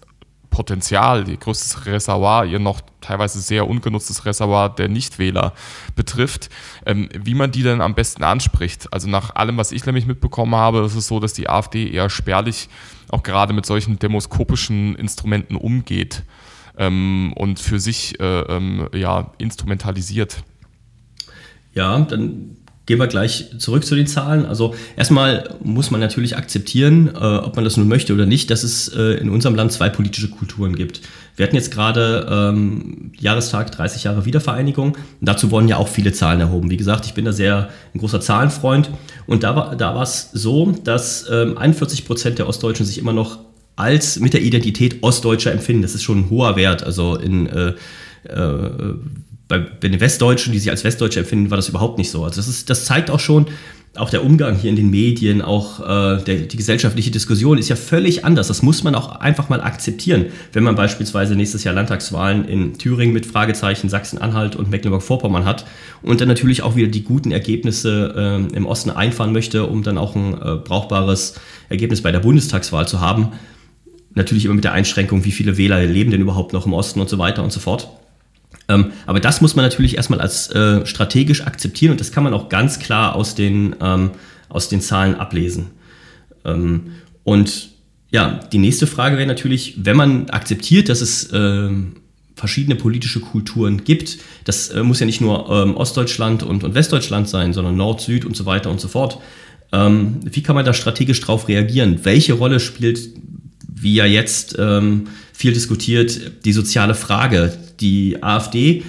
Potenzial, ihr größtes Reservoir, ihr noch teilweise sehr ungenutztes Reservoir der Nichtwähler betrifft, ähm, wie man die denn am besten anspricht. Also nach allem, was ich nämlich mitbekommen habe, ist es so, dass die AfD eher spärlich auch gerade mit solchen demoskopischen Instrumenten umgeht ähm, und für sich äh, ähm, ja, instrumentalisiert. Ja, dann gehen wir gleich zurück zu den Zahlen. Also erstmal muss man natürlich akzeptieren, äh, ob man das nun möchte oder nicht, dass es äh, in unserem Land zwei politische Kulturen gibt. Wir hatten jetzt gerade ähm, Jahrestag 30 Jahre Wiedervereinigung. dazu wurden ja auch viele Zahlen erhoben. Wie gesagt, ich bin da sehr ein großer Zahlenfreund. Und da war, da es so, dass ähm, 41 Prozent der Ostdeutschen sich immer noch als mit der Identität Ostdeutscher empfinden. Das ist schon ein hoher Wert. Also in, äh, äh, bei, bei den Westdeutschen, die sich als Westdeutsche empfinden, war das überhaupt nicht so. Also das, ist, das zeigt auch schon, auch der Umgang hier in den Medien, auch äh, der, die gesellschaftliche Diskussion ist ja völlig anders. Das muss man auch einfach mal akzeptieren. Wenn man beispielsweise nächstes Jahr Landtagswahlen in Thüringen mit Fragezeichen, Sachsen-Anhalt und Mecklenburg-Vorpommern hat und dann natürlich auch wieder die guten Ergebnisse äh, im Osten einfahren möchte, um dann auch ein äh, brauchbares Ergebnis bei der Bundestagswahl zu haben, Natürlich immer mit der Einschränkung, wie viele Wähler leben denn überhaupt noch im Osten und so weiter und so fort. Ähm, aber das muss man natürlich erstmal als äh, strategisch akzeptieren und das kann man auch ganz klar aus den, ähm, aus den Zahlen ablesen. Ähm, und ja, die nächste Frage wäre natürlich, wenn man akzeptiert, dass es äh, verschiedene politische Kulturen gibt, das äh, muss ja nicht nur ähm, Ostdeutschland und, und Westdeutschland sein, sondern Nord, Süd und so weiter und so fort. Ähm, wie kann man da strategisch drauf reagieren? Welche Rolle spielt wie ja jetzt ähm, viel diskutiert, die soziale Frage. Die AfD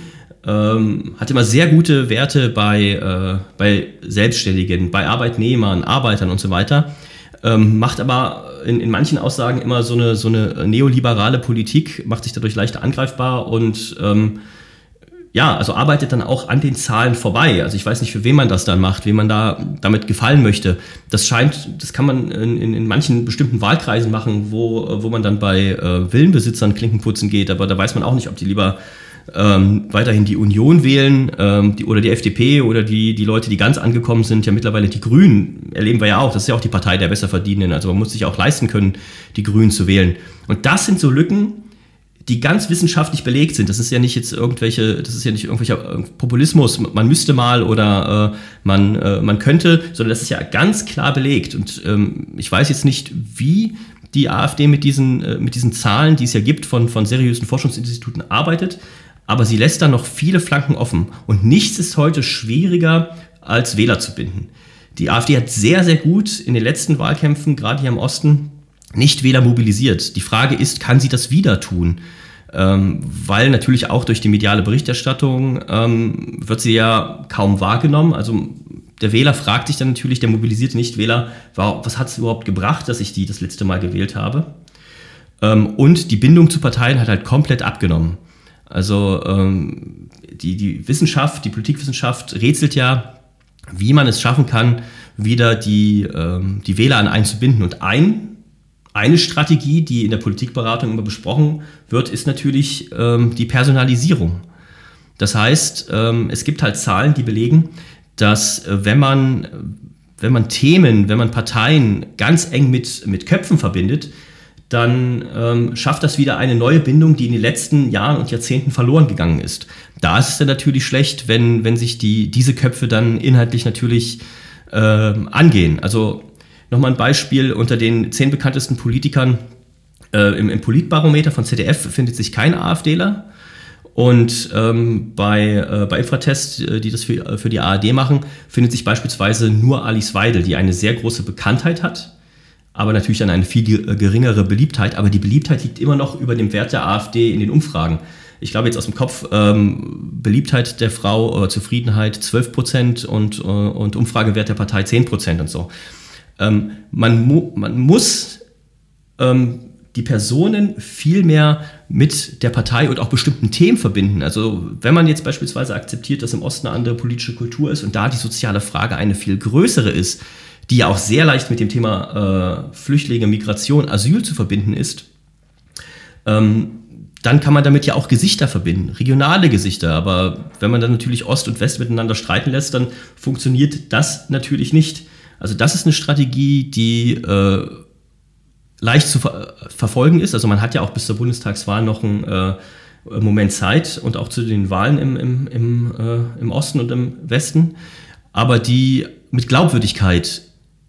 ähm, hat immer sehr gute Werte bei, äh, bei Selbstständigen, bei Arbeitnehmern, Arbeitern und so weiter, ähm, macht aber in, in manchen Aussagen immer so eine, so eine neoliberale Politik, macht sich dadurch leichter angreifbar und ähm, ja, also arbeitet dann auch an den Zahlen vorbei. Also ich weiß nicht, für wen man das dann macht, wem man da damit gefallen möchte. Das scheint, das kann man in, in manchen bestimmten Wahlkreisen machen, wo, wo man dann bei äh, Villenbesitzern Klinkenputzen geht, aber da weiß man auch nicht, ob die lieber ähm, weiterhin die Union wählen ähm, die, oder die FDP oder die, die Leute, die ganz angekommen sind, ja mittlerweile die Grünen, erleben wir ja auch, das ist ja auch die Partei der Besserverdienenden, also man muss sich auch leisten können, die Grünen zu wählen. Und das sind so Lücken, die ganz wissenschaftlich belegt sind. Das ist ja nicht jetzt irgendwelche, das ist ja nicht irgendwelcher Populismus, man müsste mal oder äh, man, äh, man könnte, sondern das ist ja ganz klar belegt. Und ähm, ich weiß jetzt nicht, wie die AfD mit diesen, äh, mit diesen Zahlen, die es ja gibt, von, von seriösen Forschungsinstituten arbeitet, aber sie lässt da noch viele Flanken offen. Und nichts ist heute schwieriger, als Wähler zu binden. Die AfD hat sehr, sehr gut in den letzten Wahlkämpfen, gerade hier im Osten, nicht Wähler mobilisiert. Die Frage ist, kann sie das wieder tun? Ähm, weil natürlich auch durch die mediale Berichterstattung ähm, wird sie ja kaum wahrgenommen. Also der Wähler fragt sich dann natürlich, der mobilisierte Nichtwähler, was hat es überhaupt gebracht, dass ich die das letzte Mal gewählt habe? Ähm, und die Bindung zu Parteien hat halt komplett abgenommen. Also ähm, die, die Wissenschaft, die Politikwissenschaft rätselt ja, wie man es schaffen kann, wieder die, ähm, die Wähler an einen zu binden. Und ein eine Strategie, die in der Politikberatung immer besprochen wird, ist natürlich ähm, die Personalisierung. Das heißt, ähm, es gibt halt Zahlen, die belegen, dass äh, wenn man, wenn man Themen, wenn man Parteien ganz eng mit, mit Köpfen verbindet, dann ähm, schafft das wieder eine neue Bindung, die in den letzten Jahren und Jahrzehnten verloren gegangen ist. Da ist es dann natürlich schlecht, wenn, wenn sich die, diese Köpfe dann inhaltlich natürlich äh, angehen. Also Nochmal ein Beispiel unter den zehn bekanntesten Politikern äh, im, im, Politbarometer von ZDF findet sich kein AfDler. Und ähm, bei, äh, bei Infratest, äh, die das für, äh, für die ARD machen, findet sich beispielsweise nur Alice Weidel, die eine sehr große Bekanntheit hat, aber natürlich dann eine viel geringere Beliebtheit. Aber die Beliebtheit liegt immer noch über dem Wert der AfD in den Umfragen. Ich glaube jetzt aus dem Kopf, ähm, Beliebtheit der Frau oder Zufriedenheit 12 Prozent und, äh, und Umfragewert der Partei 10 Prozent und so. Ähm, man, mu man muss ähm, die Personen viel mehr mit der Partei und auch bestimmten Themen verbinden. Also wenn man jetzt beispielsweise akzeptiert, dass im Osten eine andere politische Kultur ist und da die soziale Frage eine viel größere ist, die ja auch sehr leicht mit dem Thema äh, Flüchtlinge, Migration, Asyl zu verbinden ist, ähm, dann kann man damit ja auch Gesichter verbinden, regionale Gesichter. Aber wenn man dann natürlich Ost und West miteinander streiten lässt, dann funktioniert das natürlich nicht. Also das ist eine Strategie, die äh, leicht zu ver verfolgen ist. Also man hat ja auch bis zur Bundestagswahl noch einen äh, Moment Zeit und auch zu den Wahlen im, im, im, äh, im Osten und im Westen, aber die mit Glaubwürdigkeit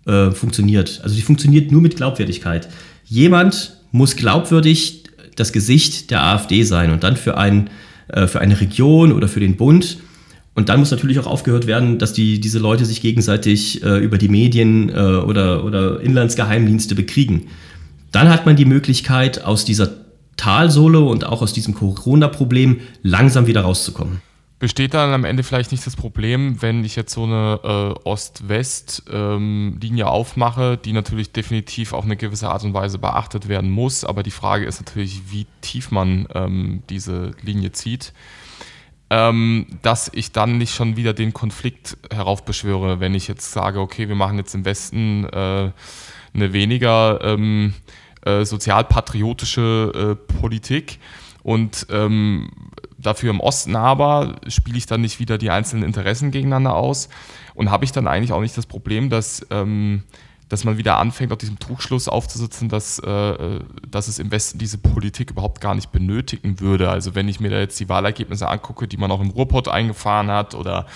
äh, funktioniert. Also die funktioniert nur mit Glaubwürdigkeit. Jemand muss glaubwürdig das Gesicht der AfD sein und dann für, ein, äh, für eine Region oder für den Bund. Und dann muss natürlich auch aufgehört werden, dass die, diese Leute sich gegenseitig äh, über die Medien äh, oder, oder Inlandsgeheimdienste bekriegen. Dann hat man die Möglichkeit, aus dieser Talsohle und auch aus diesem Corona-Problem langsam wieder rauszukommen. Besteht dann am Ende vielleicht nicht das Problem, wenn ich jetzt so eine äh, Ost-West-Linie ähm, aufmache, die natürlich definitiv auf eine gewisse Art und Weise beachtet werden muss, aber die Frage ist natürlich, wie tief man ähm, diese Linie zieht, ähm, dass ich dann nicht schon wieder den Konflikt heraufbeschwöre, wenn ich jetzt sage, okay, wir machen jetzt im Westen äh, eine weniger ähm, äh, sozialpatriotische äh, Politik. Und ähm, dafür im Osten aber spiele ich dann nicht wieder die einzelnen Interessen gegeneinander aus. Und habe ich dann eigentlich auch nicht das Problem, dass, ähm, dass man wieder anfängt, auf diesem Trugschluss aufzusitzen, dass, äh, dass es im Westen diese Politik überhaupt gar nicht benötigen würde. Also wenn ich mir da jetzt die Wahlergebnisse angucke, die man auch im Ruhrpott eingefahren hat oder,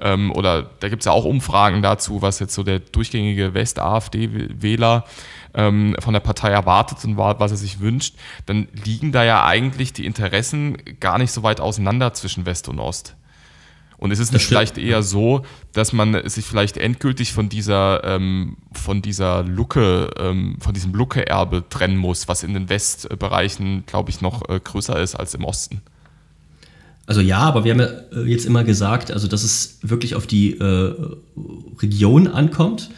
ähm, oder da gibt es ja auch Umfragen dazu, was jetzt so der durchgängige West-AfD-Wähler ähm, von der Partei erwartet und was er sich wünscht, dann liegen da ja eigentlich die Interessen gar nicht so weit auseinander zwischen West und Ost. Und es ist nicht vielleicht eher so, dass man sich vielleicht endgültig von dieser, ähm, von dieser Lucke, ähm, von diesem Lucke-Erbe trennen muss, was in den Westbereichen, glaube ich, noch äh, größer ist als im Osten. Also ja, aber wir haben ja äh, jetzt immer gesagt, also dass es wirklich auf die äh, Region ankommt.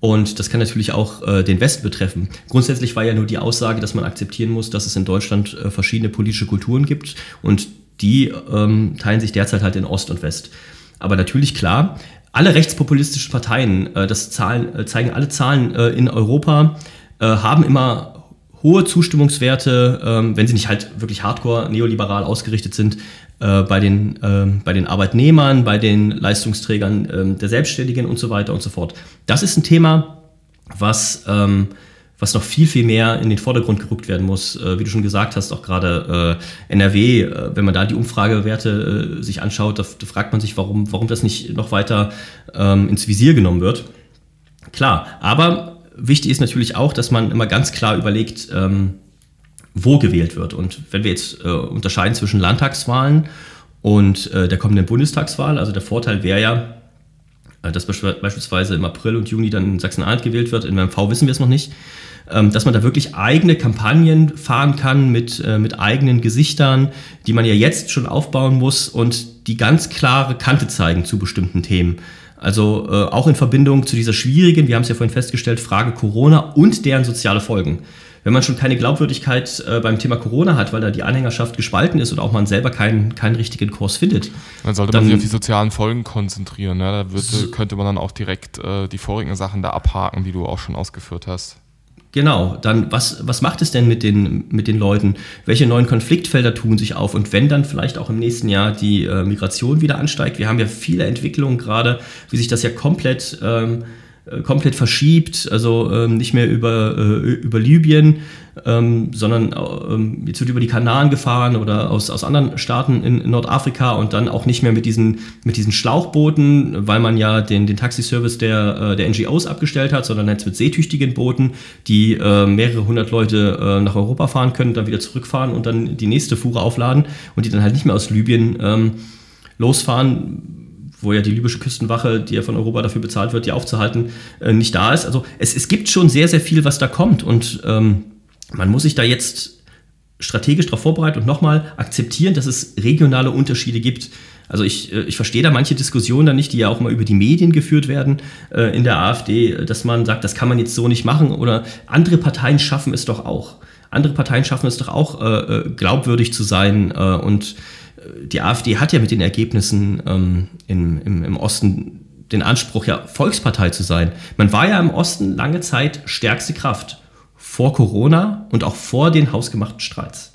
Und das kann natürlich auch äh, den Westen betreffen. Grundsätzlich war ja nur die Aussage, dass man akzeptieren muss, dass es in Deutschland äh, verschiedene politische Kulturen gibt und die ähm, teilen sich derzeit halt in Ost und West. Aber natürlich klar, alle rechtspopulistischen Parteien, äh, das Zahlen, äh, zeigen alle Zahlen äh, in Europa, äh, haben immer hohe Zustimmungswerte, ähm, wenn sie nicht halt wirklich hardcore neoliberal ausgerichtet sind, äh, bei, den, äh, bei den Arbeitnehmern, bei den Leistungsträgern äh, der Selbstständigen und so weiter und so fort. Das ist ein Thema, was, ähm, was noch viel, viel mehr in den Vordergrund gerückt werden muss. Äh, wie du schon gesagt hast, auch gerade äh, NRW, äh, wenn man da die Umfragewerte sich anschaut, da, da, fragt man sich, warum, warum das nicht noch weiter ähm, ins Visier genommen wird. Klar, aber wichtig ist natürlich auch, dass man immer ganz klar überlegt, ähm, wo gewählt wird. Und wenn wir jetzt äh, unterscheiden zwischen Landtagswahlen und äh, der kommenden Bundestagswahl, also der Vorteil wäre ja, äh, dass beispielsweise im April und Juni dann in Sachsen-Anhalt gewählt wird, in MV wissen wir es noch nicht, ähm, dass man da wirklich eigene Kampagnen fahren kann mit, äh, mit eigenen Gesichtern, die man ja jetzt schon aufbauen muss und die ganz klare Kante zeigen zu bestimmten Themen. Also äh, auch in Verbindung zu dieser schwierigen, wir haben es ja vorhin festgestellt, Frage Corona und deren soziale Folgen wenn man schon keine Glaubwürdigkeit äh, beim Thema Corona hat, weil da die Anhängerschaft gespalten ist oder auch man selber keinen, keinen richtigen Kurs findet. Dann sollte dann, man sich auf die sozialen Folgen konzentrieren. Ne? Da wird, könnte man dann auch direkt äh, die vorigen Sachen da abhaken, die du auch schon ausgeführt hast. Genau, dann was, was macht es denn mit den, mit den Leuten? Welche neuen Konfliktfelder tun sich auf? Und wenn dann vielleicht auch im nächsten Jahr die äh, Migration wieder ansteigt, wir haben ja viele Entwicklungen gerade, wie sich das ja komplett ähm, äh, komplett verschiebt, also ähm, nicht mehr über, äh, über Libyen, ähm, sondern ähm, jetzt wird über die Kanaren gefahren oder aus, aus anderen Staaten in, in, Nordafrika und dann auch nicht mehr mit diesen, mit diesen Schlauchbooten, weil man ja den, den Taxiservice der, äh, der NGOs abgestellt hat, sondern jetzt mit seetüchtigen Booten, die äh, mehrere hundert Leute äh, nach Europa fahren können, dann wieder zurückfahren und dann die nächste Fuhre aufladen und die dann halt nicht mehr aus Libyen ähm, losfahren wo ja die libysche Küstenwache, die ja von Europa dafür bezahlt wird, die aufzuhalten, äh, nicht da ist. Also es, es gibt schon sehr, sehr viel, was da kommt. Und ähm, man muss sich da jetzt strategisch darauf vorbereiten und nochmal akzeptieren, dass es regionale Unterschiede gibt. Also ich, äh, ich verstehe da manche Diskussionen da nicht, die ja auch mal über die Medien geführt werden äh, in der AfD, dass man sagt, das kann man jetzt so nicht machen oder andere Parteien schaffen es doch auch. Andere Parteien schaffen es doch auch, äh, äh glaubwürdig zu sein äh, und die AfD hat ja mit den Ergebnissen ähm, im, im, im Osten den Anspruch, ja Volkspartei zu sein. Man war ja im Osten lange Zeit stärkste Kraft vor Corona und auch vor den hausgemachten Streits.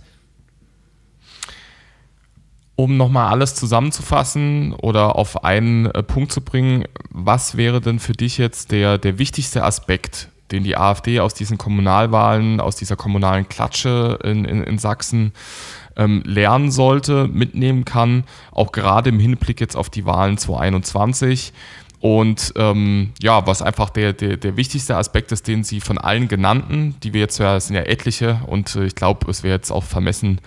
Um nochmal alles zusammenzufassen oder auf einen äh, Punkt zu bringen, was wäre denn für dich jetzt der, der wichtigste Aspekt, den die AfD aus diesen Kommunalwahlen, aus dieser kommunalen Klatsche in, in, in Sachsen ähm, lernen sollte, mitnehmen kann, auch gerade im Hinblick jetzt auf die Wahlen 2021. Und ähm, ja, was einfach der, der, der wichtigste Aspekt ist, den Sie von allen genannten, die wir jetzt, ja, es sind ja etliche, und äh, ich glaube, es wäre jetzt auch vermessen,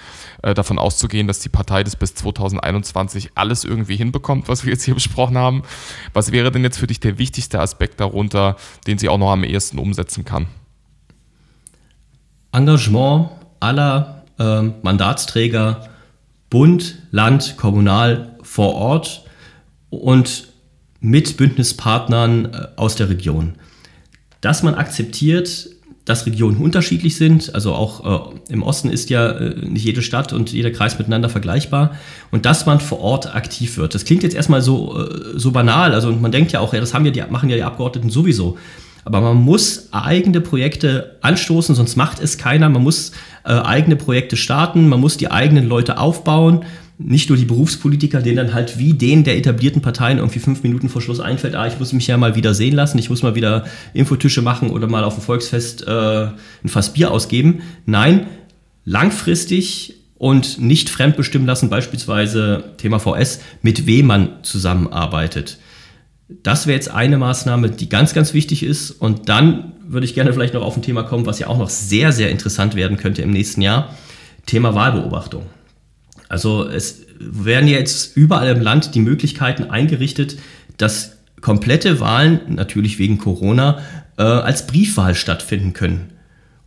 äh, davon auszugehen, dass die Partei das bis 2021 alles irgendwie hinbekommt, was wir jetzt hier besprochen haben. Was wäre denn jetzt für dich der wichtigste Aspekt darunter, den sie auch noch am ehesten umsetzen kann? Engagement aller äh, Mandatsträger Bund, Land, Kommunal vor Ort und mit Bündnispartnern äh, aus der Region. Dass man akzeptiert, dass Regionen unterschiedlich sind, also auch äh, im Osten ist ja äh, nicht jede Stadt und jeder Kreis miteinander vergleichbar und dass man vor Ort aktiv wird. Das klingt jetzt erstmal so, äh, so banal, also man denkt ja auch, ja, das haben ja die, machen ja die Abgeordneten sowieso. Aber man muss eigene Projekte anstoßen, sonst macht es keiner. Man muss äh, eigene Projekte starten, man muss die eigenen Leute aufbauen. Nicht nur die Berufspolitiker, denen dann halt wie den der etablierten Parteien irgendwie fünf Minuten vor Schluss einfällt, ah, ich muss mich ja mal wieder sehen lassen, ich muss mal wieder Infotische machen oder mal auf dem Volksfest äh, ein Fass Bier ausgeben. Nein, langfristig und nicht fremdbestimmen lassen, beispielsweise Thema VS, mit wem man zusammenarbeitet. Das wäre jetzt eine Maßnahme, die ganz, ganz wichtig ist. Und dann würde ich gerne vielleicht noch auf ein Thema kommen, was ja auch noch sehr, sehr interessant werden könnte im nächsten Jahr. Thema Wahlbeobachtung. Also es werden jetzt überall im Land die Möglichkeiten eingerichtet, dass komplette Wahlen, natürlich wegen Corona, äh, als Briefwahl stattfinden können.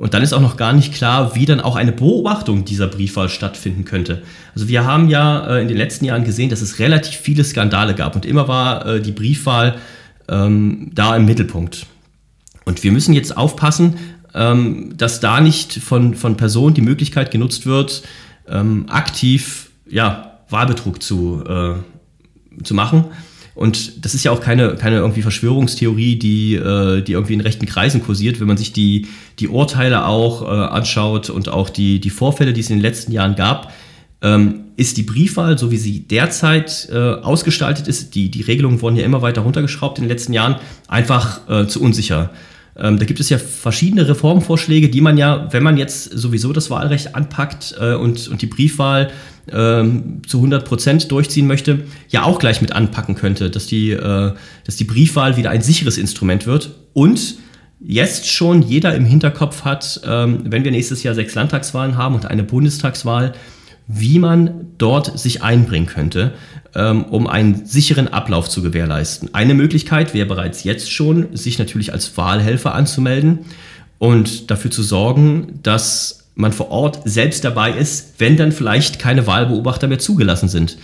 Und dann ist auch noch gar nicht klar, wie dann auch eine Beobachtung dieser Briefwahl stattfinden könnte. Also wir haben ja äh, in den letzten Jahren gesehen, dass es relativ viele Skandale gab und immer war äh, die Briefwahl ähm, da im Mittelpunkt. Und wir müssen jetzt aufpassen, ähm, dass da nicht von, von Personen die Möglichkeit genutzt wird, ähm, aktiv ja, Wahlbetrug zu, äh, zu machen. Und das ist ja auch keine, keine irgendwie Verschwörungstheorie, die, äh, die irgendwie in rechten Kreisen kursiert. Wenn man sich die, die Urteile auch äh, anschaut und auch die, die Vorfälle, die es in den letzten Jahren gab, ähm, ist die Briefwahl, so wie sie derzeit äh, ausgestaltet ist, die, die Regelungen wurden ja immer weiter runtergeschraubt in den letzten Jahren, einfach zu unsicher. Ähm, da gibt es ja verschiedene Reformvorschläge, die man ja, wenn man jetzt sowieso das Wahlrecht anpackt und, und die Briefwahl ähm, zu 100 Prozent durchziehen möchte, ja auch gleich mit anpacken könnte, dass die, äh, dass die Briefwahl wieder ein sicheres Instrument wird und jetzt schon jeder im Hinterkopf hat, ähm, wenn wir nächstes Jahr sechs Landtagswahlen haben und eine Bundestagswahl, wie man dort sich einbringen könnte, ähm, um einen sicheren Ablauf zu gewährleisten. Eine Möglichkeit wäre bereits jetzt schon, sich natürlich als Wahlhelfer anzumelden und dafür zu sorgen, dass man vor Ort selbst dabei ist, wenn dann vielleicht keine Wahlbeobachter mehr zugelassen sind.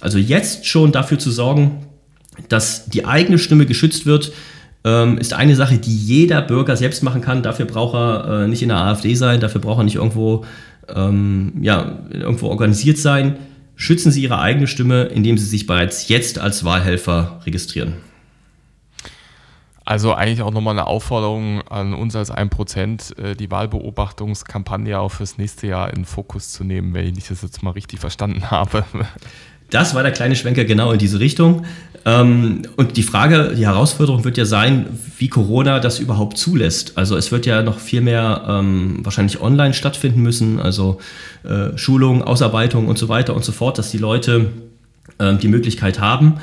Also jetzt schon dafür zu sorgen, dass die eigene Stimme geschützt wird, ähm, ist eine Sache, die jeder Bürger selbst machen kann. Dafür braucht er äh, nicht in der AfD sein, dafür braucht er nicht irgendwo, ähm, ja, irgendwo organisiert sein. Schützen Sie Ihre eigene Stimme, indem Sie sich bereits jetzt als Wahlhelfer registrieren. Also eigentlich auch nochmal eine Aufforderung an uns als 1%, äh, die Wahlbeobachtungskampagne auch fürs nächste Jahr in Fokus zu nehmen, wenn ich das jetzt mal richtig verstanden habe. Das war der kleine Schwenker genau in diese Richtung. Ähm, und die Frage, die Herausforderung wird ja sein, wie Corona das überhaupt zulässt. Also es wird ja noch viel mehr ähm, wahrscheinlich online stattfinden müssen, also äh, Schulungen, Ausarbeitung und so weiter und so fort, dass die Leute ähm, die Möglichkeit haben,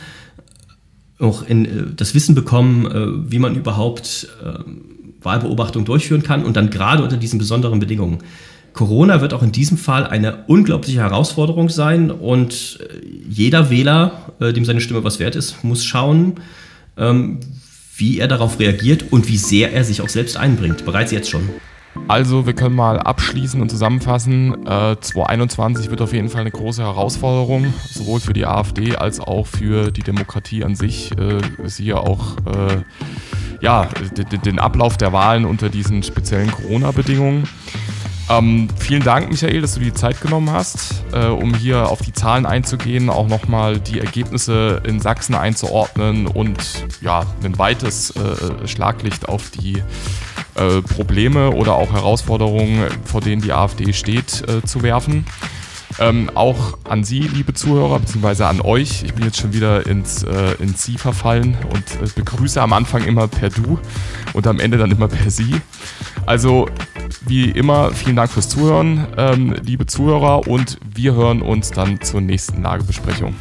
auch in, äh, das Wissen bekommen, äh, wie man überhaupt äh, Wahlbeobachtung durchführen kann und dann gerade unter diesen besonderen Bedingungen. Corona wird auch in diesem Fall eine unglaubliche Herausforderung sein und jeder Wähler äh, dem seine Stimme was wert ist, muss schauen, ähm, wie er darauf reagiert und wie sehr er sich auch selbst einbringt. Bereits jetzt schon. Also, wir können mal abschließen und zusammenfassen. Äh, 2021 wird auf jeden Fall eine große Herausforderung, sowohl für die AfD als auch für die Demokratie an sich. Äh, siehe auch äh, ja, den Ablauf der Wahlen unter diesen speziellen Corona-Bedingungen. Ähm, vielen Dank, Michael, dass du die Zeit genommen hast, äh, um hier auf die Zahlen einzugehen, auch nochmal die Ergebnisse in Sachsen einzuordnen und ja, ein weites äh, Schlaglicht auf die äh, Probleme oder auch Herausforderungen, vor denen die AfD steht, äh, zu werfen. Ähm, auch an Sie, liebe Zuhörer, beziehungsweise an euch. Ich bin jetzt schon wieder ins, äh, ins Sie verfallen und äh, begrüße am Anfang immer per Du und am Ende dann immer per Sie. Also, wie immer, vielen Dank fürs Zuhören, ähm, liebe Zuhörer, und wir hören uns dann zur nächsten Lagebesprechung.